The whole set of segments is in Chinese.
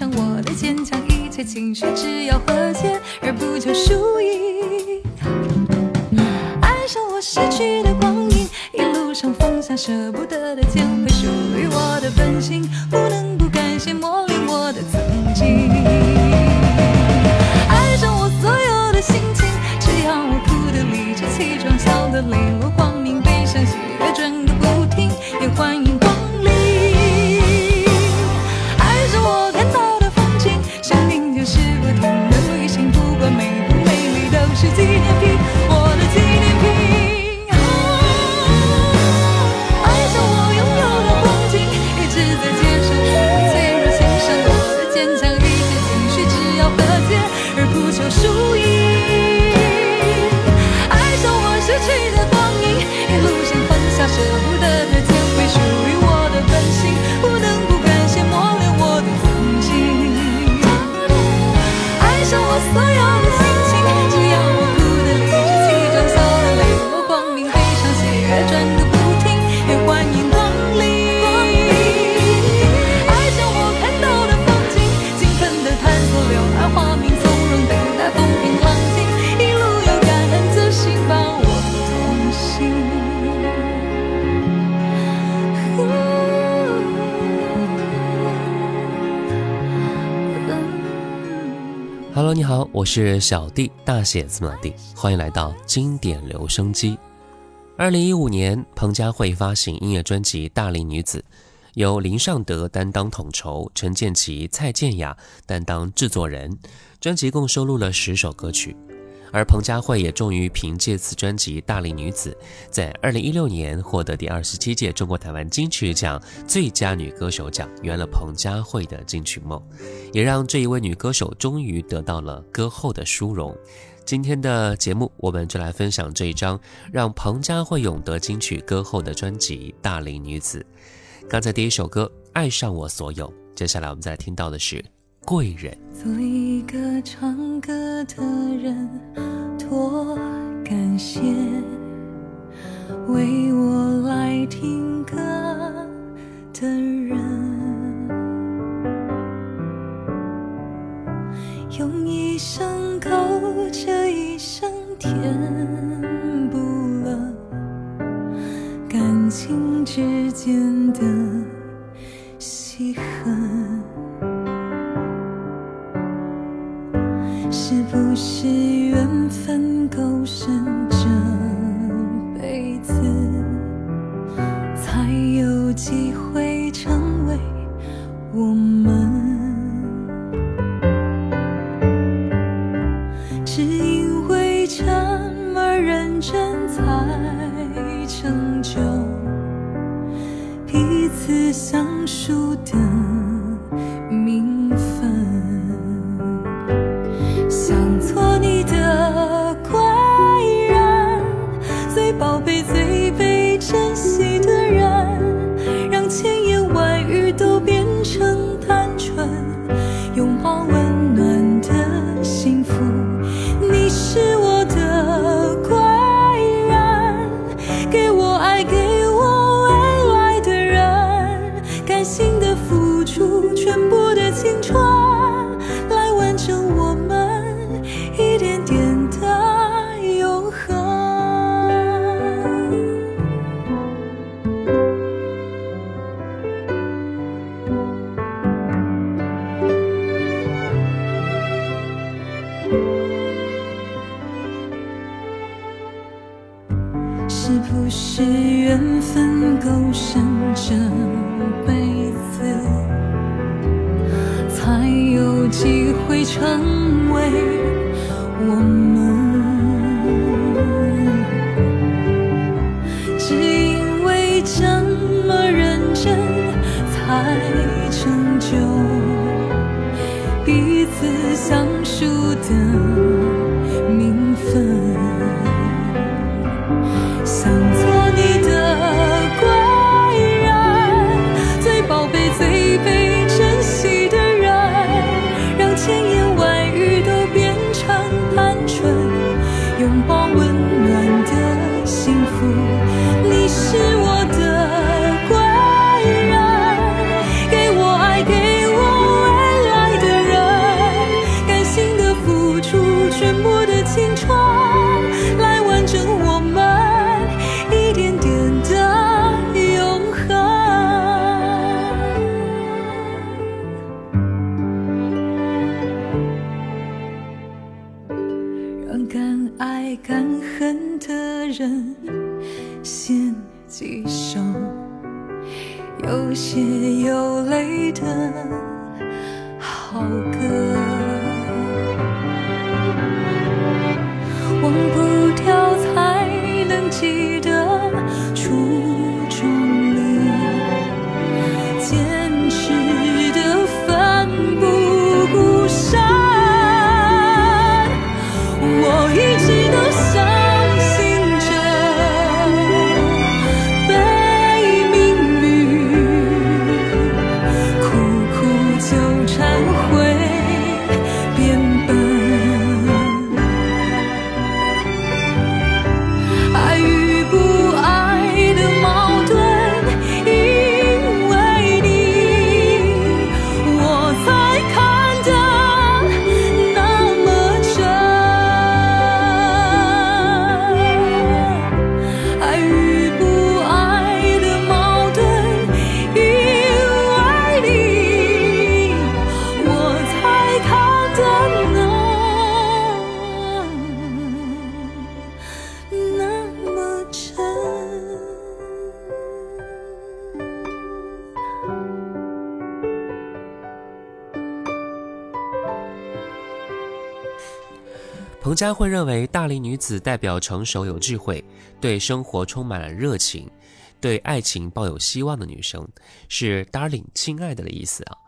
上我的坚强，一切情绪只要和解，而不求输赢。爱上我失去的光阴，一路上放下舍不得的，捡回属于我的本性，不能。我是小弟，大写字母老弟，欢迎来到经典留声机。二零一五年，彭佳慧发行音乐专辑《大龄女子》，由林尚德担当统筹，陈建奇、蔡健雅担当制作人。专辑共收录了十首歌曲。而彭佳慧也终于凭借此专辑《大龄女子》，在二零一六年获得第二十七届中国台湾金曲奖最佳女歌手奖，圆了彭佳慧的金曲梦，也让这一位女歌手终于得到了歌后的殊荣。今天的节目，我们就来分享这一张让彭佳慧勇得金曲歌后的专辑《大龄女子》。刚才第一首歌《爱上我所有》，接下来我们再听到的是。贵人，做一个唱歌的人，多感谢为我来听。彭佳慧认为，大龄女子代表成熟有智慧，对生活充满了热情，对爱情抱有希望的女生，是 darling 亲爱的的意思啊。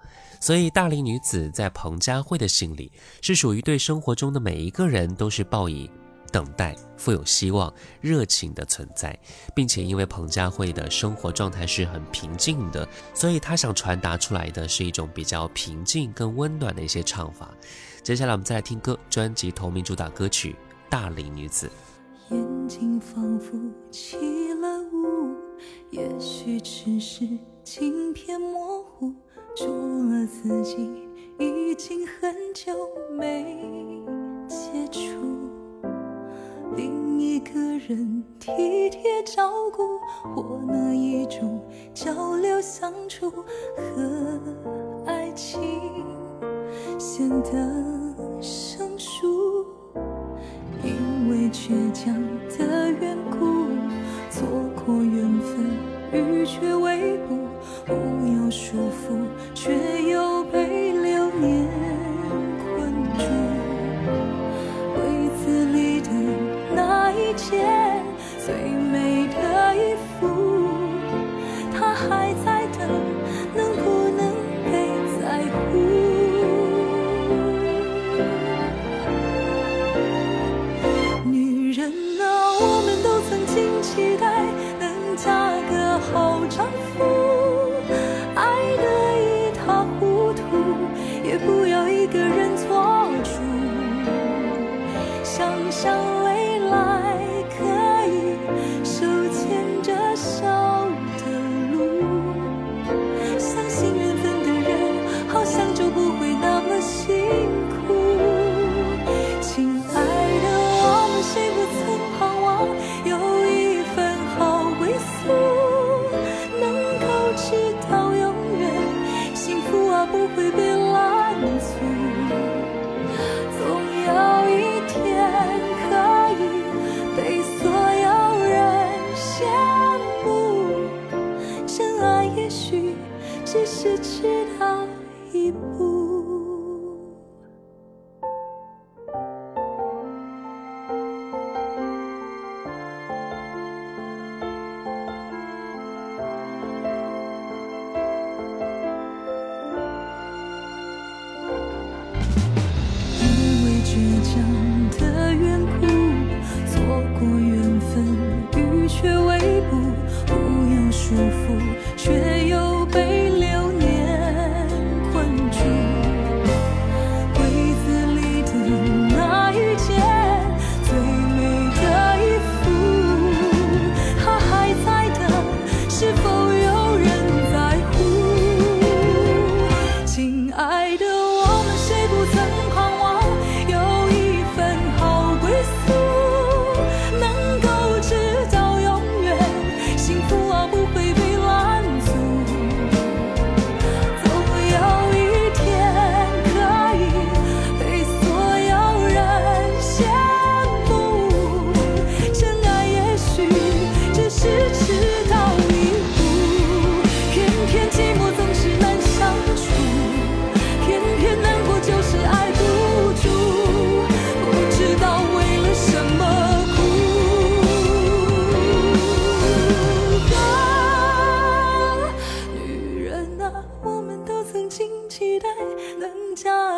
所以，大龄女子在彭佳慧的心里，是属于对生活中的每一个人都是抱以。等待富有希望、热情的存在，并且因为彭佳慧的生活状态是很平静的，所以她想传达出来的是一种比较平静、更温暖的一些唱法。接下来我们再来听歌，专辑同名主打歌曲《大龄女子》。眼睛仿佛起了雾，也许只是镜片模糊，除了自己，已经很久没接触。另一个人体贴照顾，或那一种交流相处和爱情显得倔强的缘故，错过缘分，欲却未果，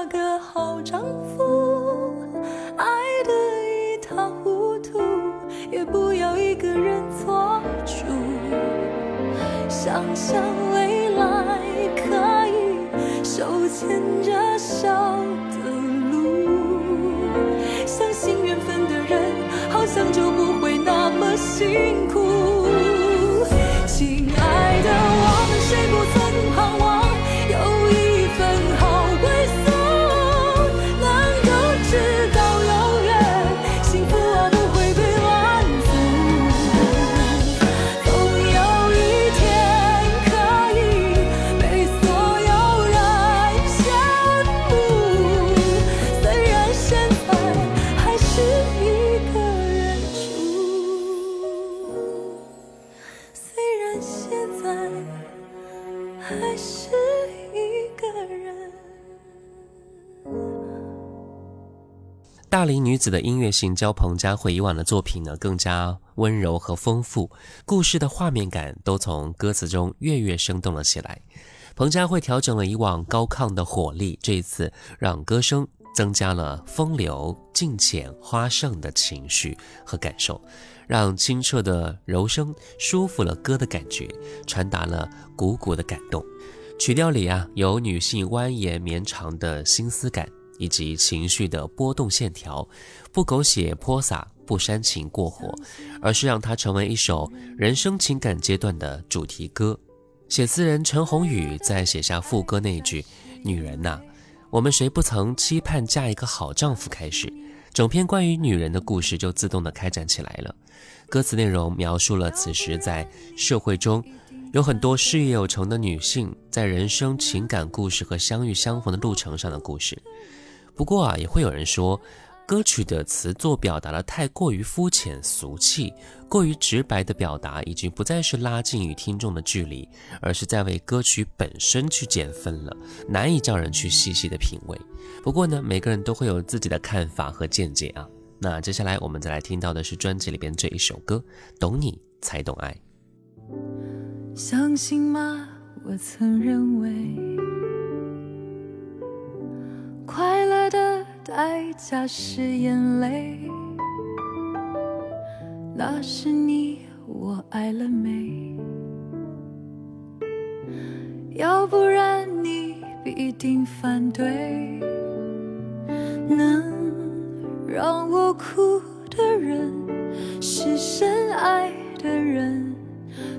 个好丈夫爱得一塌糊涂也不要一个人做主。想想未来可以手牵着手的路相信缘分的人好像就不会那么辛苦。大龄女子的音乐性较彭佳慧以往的作品呢更加温柔和丰富，故事的画面感都从歌词中跃跃生动了起来。彭佳慧调整了以往高亢的火力，这一次让歌声增加了风流、静浅、花盛的情绪和感受，让清澈的柔声舒服了歌的感觉，传达了鼓鼓的感动。曲调里啊，有女性蜿蜒绵长的心思感，以及情绪的波动线条，不狗血泼洒，不煽情过火，而是让它成为一首人生情感阶段的主题歌。写词人陈鸿宇在写下副歌那句“女人呐，我们谁不曾期盼嫁一个好丈夫”开始，整篇关于女人的故事就自动的开展起来了。歌词内容描述了此时在社会中有很多事业有成的女性在人生情感故事和相遇相逢的路程上的故事。不过啊，也会有人说。歌曲的词作表达的太过于肤浅俗气，过于直白的表达，已经不再是拉近与听众的距离，而是在为歌曲本身去减分了，难以叫人去细细的品味。不过呢，每个人都会有自己的看法和见解啊。那接下来我们再来听到的是专辑里边这一首歌，《懂你才懂爱》。相信吗？我曾认为代价是眼泪，那是你我爱了没？要不然你必定反对。能让我哭的人是深爱的人，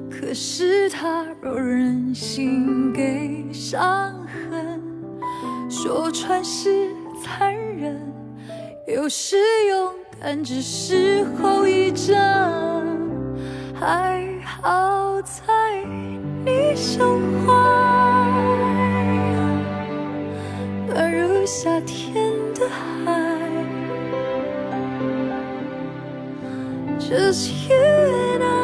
可是他若忍心给伤痕说穿是。残忍，有时勇敢只是后遗症。还好在你胸怀，暖如夏天的海。Just you and I，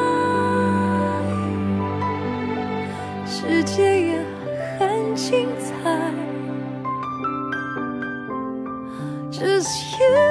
you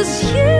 Cause you.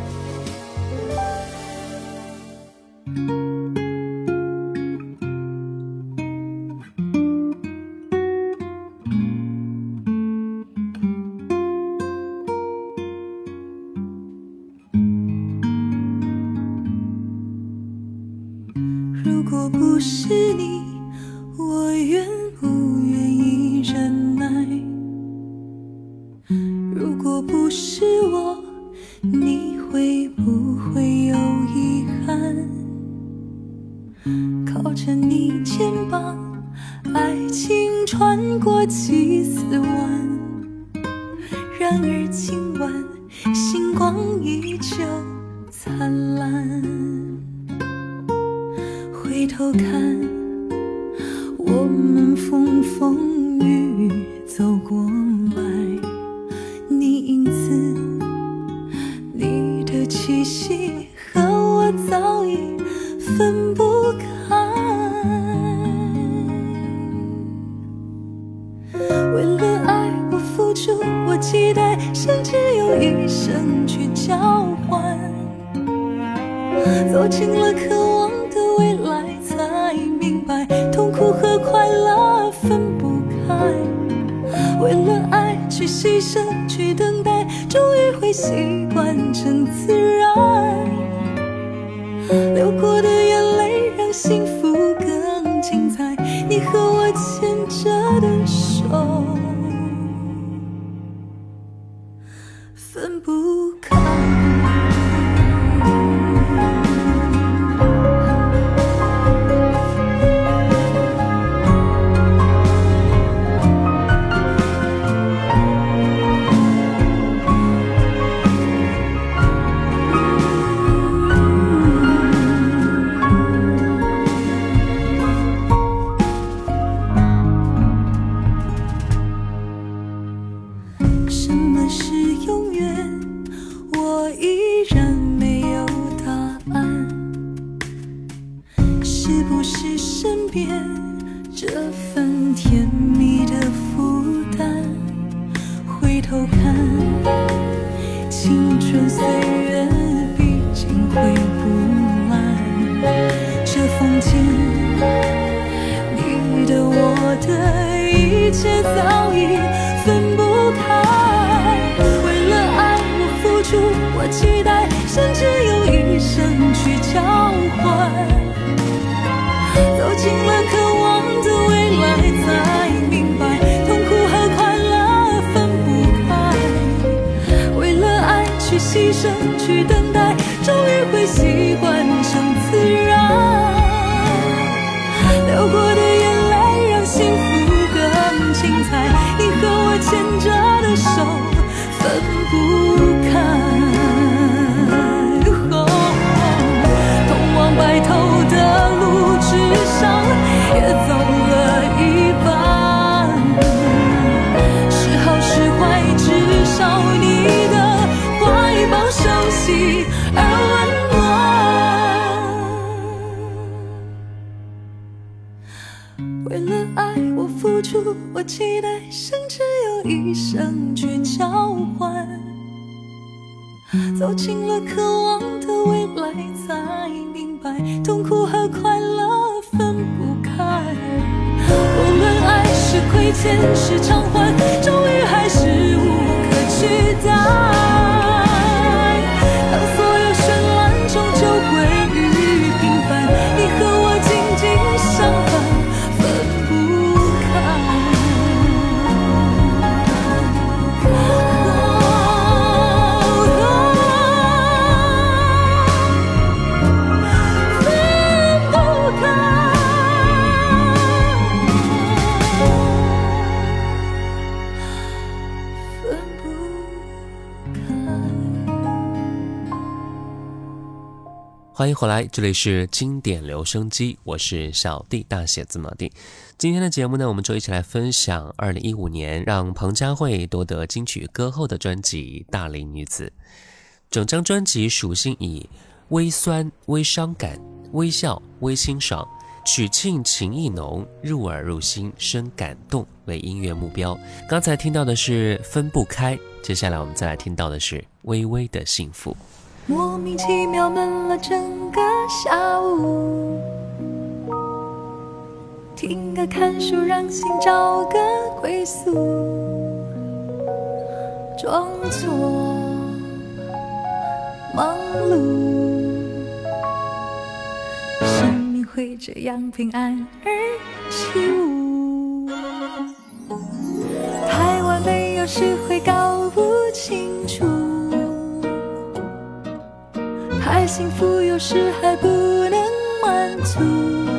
今晚星光依旧灿烂。回头看我们风风我期待甚至用一生去交换走进了渴望的未来才明白痛苦和快乐分不开。无论爱是亏欠是偿还终于还是无可取代。欢迎回来，这里是经典留声机，我是小弟，大写字母弟。今天的节目呢，我们就一起来分享二零一五年让彭佳慧夺得金曲歌后的专辑《大龄女子》。整张专辑属性以微酸、微伤感、微笑、微欣赏、曲庆情意浓、入耳入心、深感动为音乐目标。刚才听到的是《分不开》，接下来我们再来听到的是《微微的幸福》。莫名其妙闷了整个下午，听歌看书让心找个归宿，装作忙碌，生命会这样平安而起舞，太完美有时会搞不清楚。幸福，有时还不能满足。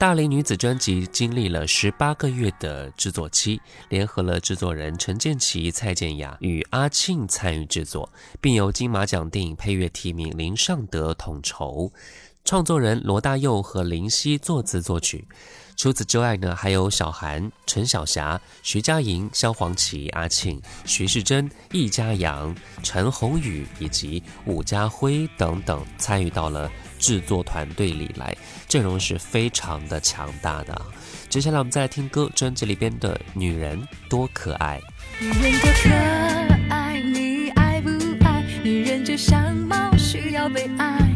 大龄女子专辑经历了十八个月的制作期，联合了制作人陈建奇、蔡健雅与阿庆参与制作，并由金马奖电影配乐提名林尚德统筹，创作人罗大佑和林夕作词作曲。除此之外呢，还有小韩、陈小霞、徐佳莹、萧煌奇、阿庆、徐世珍、易家扬、陈鸿宇以及伍家辉等等参与到了。制作团队里来，阵容是非常的强大的。接下来我们再来听歌，专辑里边的《女人多可爱》。女人多可爱，你爱不爱？女人就像猫，需要被爱。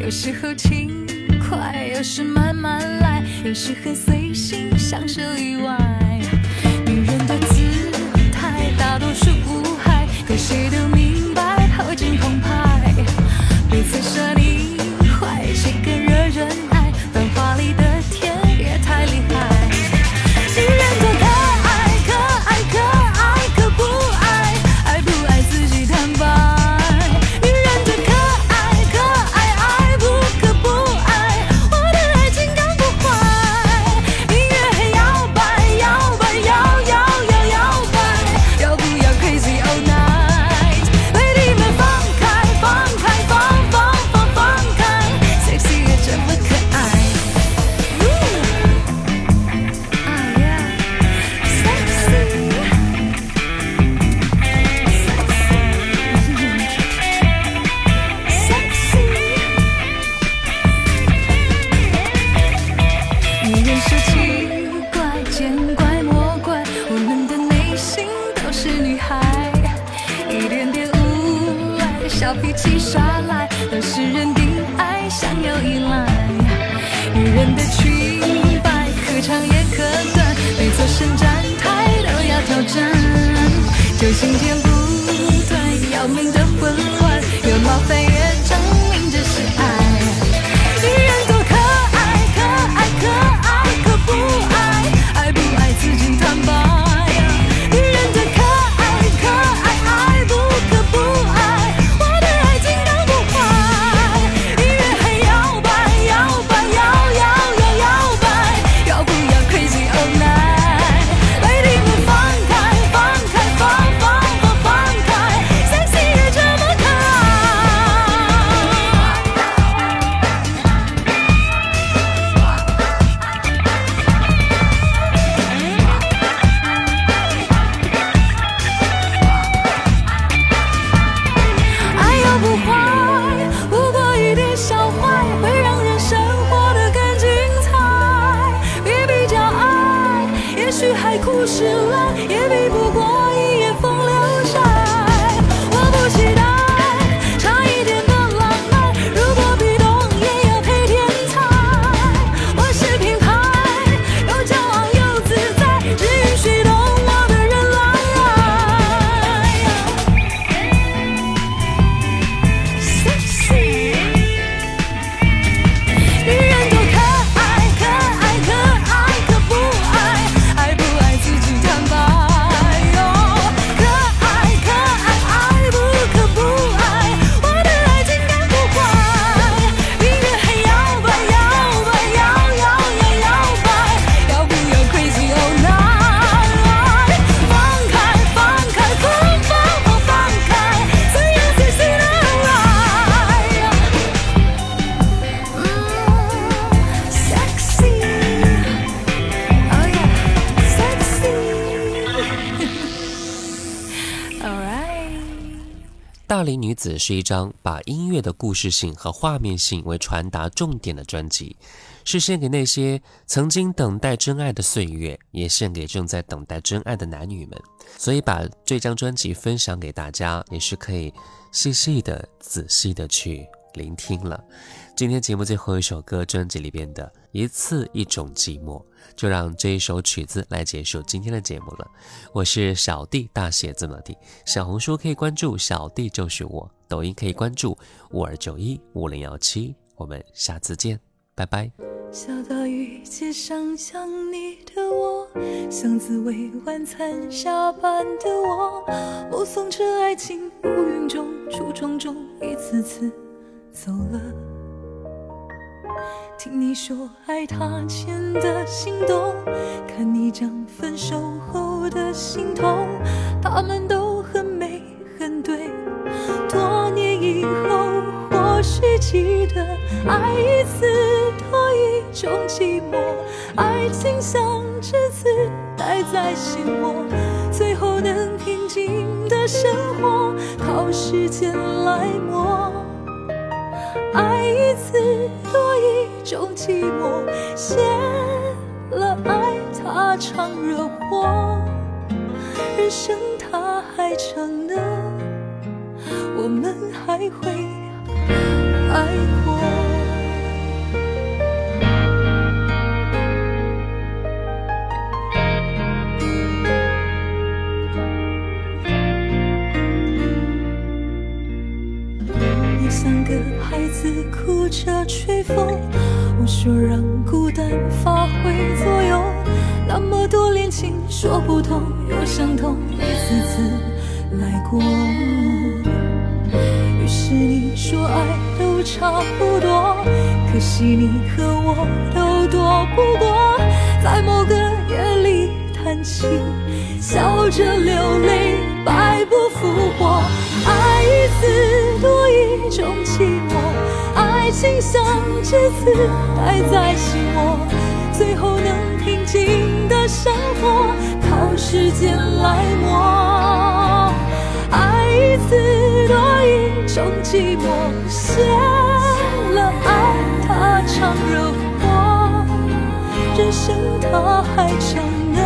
有时候轻快，有时慢慢来，有时很随性，像是意外。女人的姿态，大多数无害，可谁都明白，后劲澎湃。彼此设立。龄女子是一张把音乐的故事性和画面性为传达重点的专辑，是献给那些曾经等待真爱的岁月，也献给正在等待真爱的男女们。所以把这张专辑分享给大家，也是可以细细的、仔细的去聆听了。今天节目最后一首歌，专辑里边的《一次一种寂寞》，就让这一首曲子来结束今天的节目了。我是小弟，大写字母 D，小红书可以关注小弟就是我，抖音可以关注五二九一五零幺七。我们下次见，拜拜。下大雨，街上想你的我，像滋味晚餐下班的我，目送着爱情乌云中、橱窗中一次次走了。听你说爱他前的心动，看你讲分手后的心痛，他们都很美很对。多年以后，或许记得爱一次多一种寂寞，爱情像栀子待在心窝，最后能平静的生活，靠时间来磨。爱一次多一种寂寞，谢了爱它常惹祸，人生它还长呢，我们还会爱过。个孩子哭着吹风，我说让孤单发挥作用。那么多恋情说不通又相同，一次次来过。于是你说爱都差不多，可惜你和我都躲不过，在某个夜里叹气，笑着流泪，白不复活。一次多一种寂寞，爱情像栀子待在心窝，最后能平静的生活，靠时间来磨。爱一次多一种寂寞，谢了爱它常惹祸，人生它还长呢，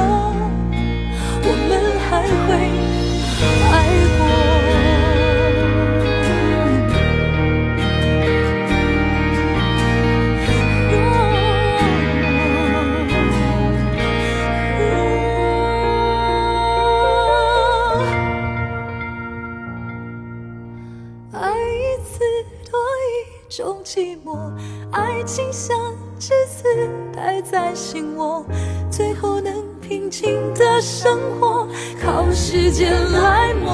我们还会爱过。寂寞爱情像栀子待在心窝，最后能平静的生活，靠时间来磨。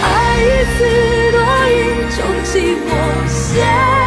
爱一次多一种寂寞。